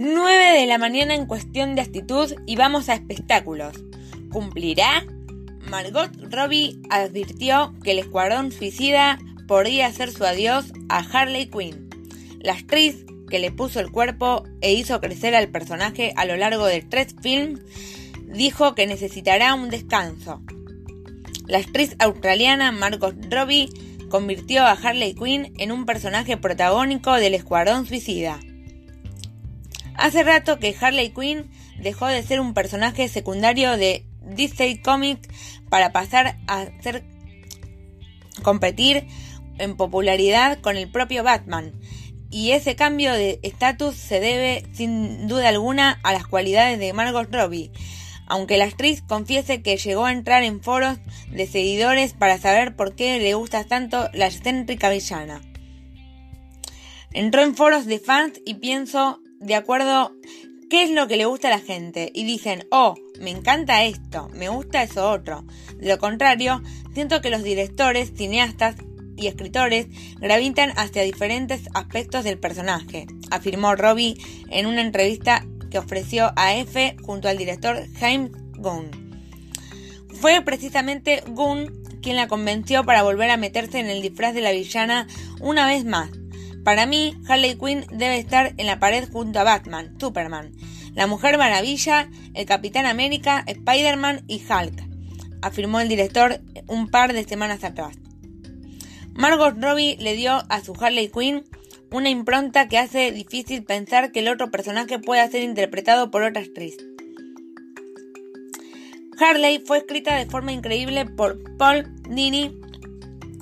9 de la mañana en cuestión de actitud y vamos a espectáculos. ¿Cumplirá? Margot Robbie advirtió que el escuadrón suicida podría hacer su adiós a Harley Quinn. La actriz que le puso el cuerpo e hizo crecer al personaje a lo largo de tres films dijo que necesitará un descanso. La actriz australiana Margot Robbie convirtió a Harley Quinn en un personaje protagónico del escuadrón suicida. Hace rato que Harley Quinn dejó de ser un personaje secundario de DC Comics para pasar a competir en popularidad con el propio Batman. Y ese cambio de estatus se debe sin duda alguna a las cualidades de Margot Robbie, aunque la actriz confiese que llegó a entrar en foros de seguidores para saber por qué le gusta tanto la excéntrica villana. Entró en foros de fans y pienso de acuerdo qué es lo que le gusta a la gente y dicen, oh, me encanta esto, me gusta eso otro. De lo contrario, siento que los directores, cineastas y escritores gravitan hacia diferentes aspectos del personaje, afirmó Robbie en una entrevista que ofreció a F junto al director James Gunn. Fue precisamente Gunn quien la convenció para volver a meterse en el disfraz de la villana una vez más, para mí, Harley Quinn debe estar en la pared junto a Batman, Superman, la Mujer Maravilla, el Capitán América, Spider-Man y Hulk, afirmó el director un par de semanas atrás. Margot Robbie le dio a su Harley Quinn una impronta que hace difícil pensar que el otro personaje pueda ser interpretado por otra actriz. Harley fue escrita de forma increíble por Paul Dini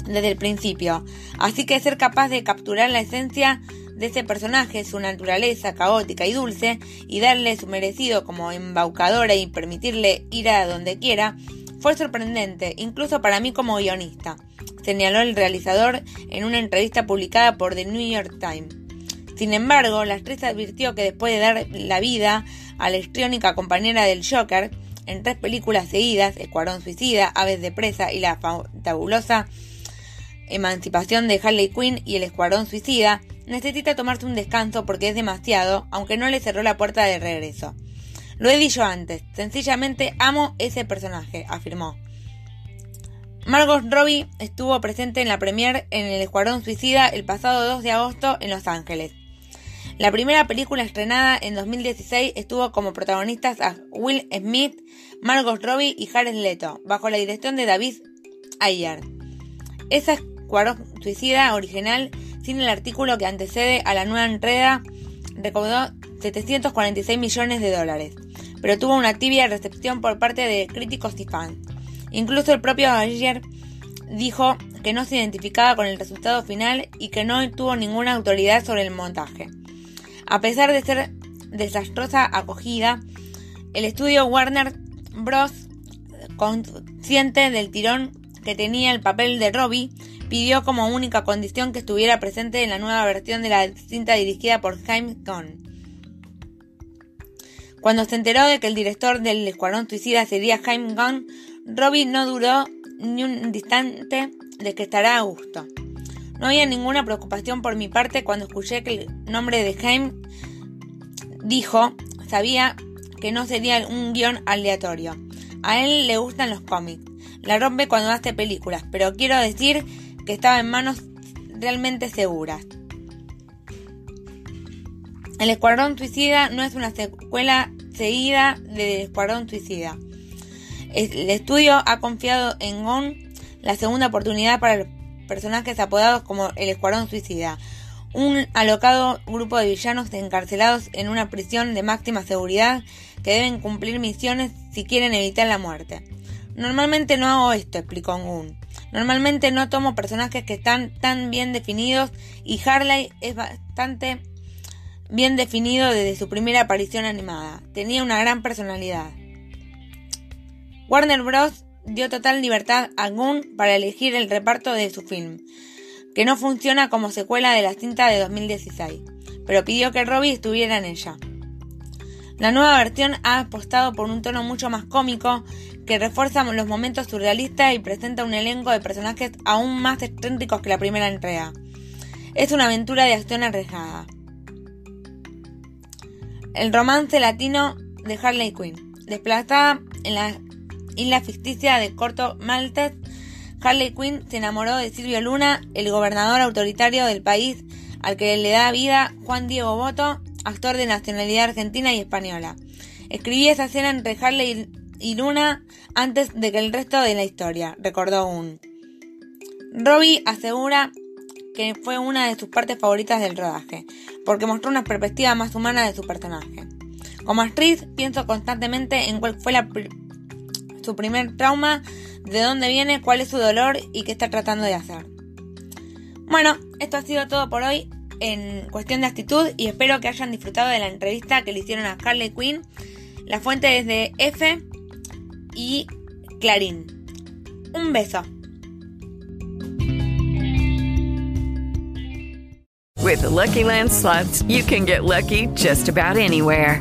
desde el principio, así que ser capaz de capturar la esencia de ese personaje, su naturaleza caótica y dulce, y darle su merecido como embaucadora y permitirle ir a donde quiera, fue sorprendente, incluso para mí como guionista, señaló el realizador en una entrevista publicada por The New York Times. Sin embargo, la actriz advirtió que después de dar la vida a la histriónica compañera del Joker, en tres películas seguidas, Escuadrón Suicida, Aves de Presa y la fabulosa Emancipación de Harley Quinn y el Escuadrón Suicida, necesita tomarse un descanso porque es demasiado, aunque no le cerró la puerta de regreso. Lo he dicho antes, sencillamente amo ese personaje, afirmó. Margot Robbie estuvo presente en la premiere en El Escuadrón Suicida el pasado 2 de agosto en Los Ángeles. La primera película estrenada en 2016 estuvo como protagonistas a Will Smith, Margot Robbie y Jared Leto, bajo la dirección de David Ayer. Esa Cuadro Suicida original, sin el artículo que antecede a la nueva entrega, recaudó 746 millones de dólares, pero tuvo una tibia recepción por parte de críticos y fans. Incluso el propio Ayer dijo que no se identificaba con el resultado final y que no tuvo ninguna autoridad sobre el montaje. A pesar de ser desastrosa acogida, el estudio Warner Bros., consciente del tirón que tenía el papel de Robbie, pidió como única condición que estuviera presente en la nueva versión de la cinta dirigida por James Gunn. Cuando se enteró de que el director del Escuadrón Suicida sería James Gunn, Robbie no duró ni un instante de que estará a gusto. No había ninguna preocupación por mi parte cuando escuché que el nombre de James dijo, sabía que no sería un guion aleatorio. A él le gustan los cómics. La rompe cuando hace películas, pero quiero decir que estaba en manos realmente seguras. El Escuadrón Suicida no es una secuela seguida del Escuadrón Suicida. El estudio ha confiado en GON la segunda oportunidad para los personajes apodados como el Escuadrón Suicida, un alocado grupo de villanos encarcelados en una prisión de máxima seguridad que deben cumplir misiones si quieren evitar la muerte. Normalmente no hago esto, explicó Gun. Normalmente no tomo personajes que están tan bien definidos y Harley es bastante bien definido desde su primera aparición animada. Tenía una gran personalidad. Warner Bros. dio total libertad a Gunn para elegir el reparto de su film, que no funciona como secuela de la cinta de 2016, pero pidió que Robbie estuviera en ella. La nueva versión ha apostado por un tono mucho más cómico, que refuerza los momentos surrealistas y presenta un elenco de personajes aún más excéntricos que la primera entrega. Es una aventura de acción arriesgada. El romance latino de Harley Quinn. Desplazada en la isla ficticia de Corto Maltes, Harley Quinn se enamoró de Silvio Luna, el gobernador autoritario del país al que le da vida Juan Diego Boto, actor de nacionalidad argentina y española. Escribí esa escena entre Harley y Luna antes de que el resto de la historia, recordó un. Robbie asegura que fue una de sus partes favoritas del rodaje, porque mostró una perspectiva más humana de su personaje. Como actriz, pienso constantemente en cuál fue su primer trauma, de dónde viene, cuál es su dolor y qué está tratando de hacer. Bueno, esto ha sido todo por hoy en cuestión de actitud y espero que hayan disfrutado de la entrevista que le hicieron a Harley Quinn. La fuente es de F y Clarín. Un beso. With Lucky Land slots, you can get lucky just about anywhere.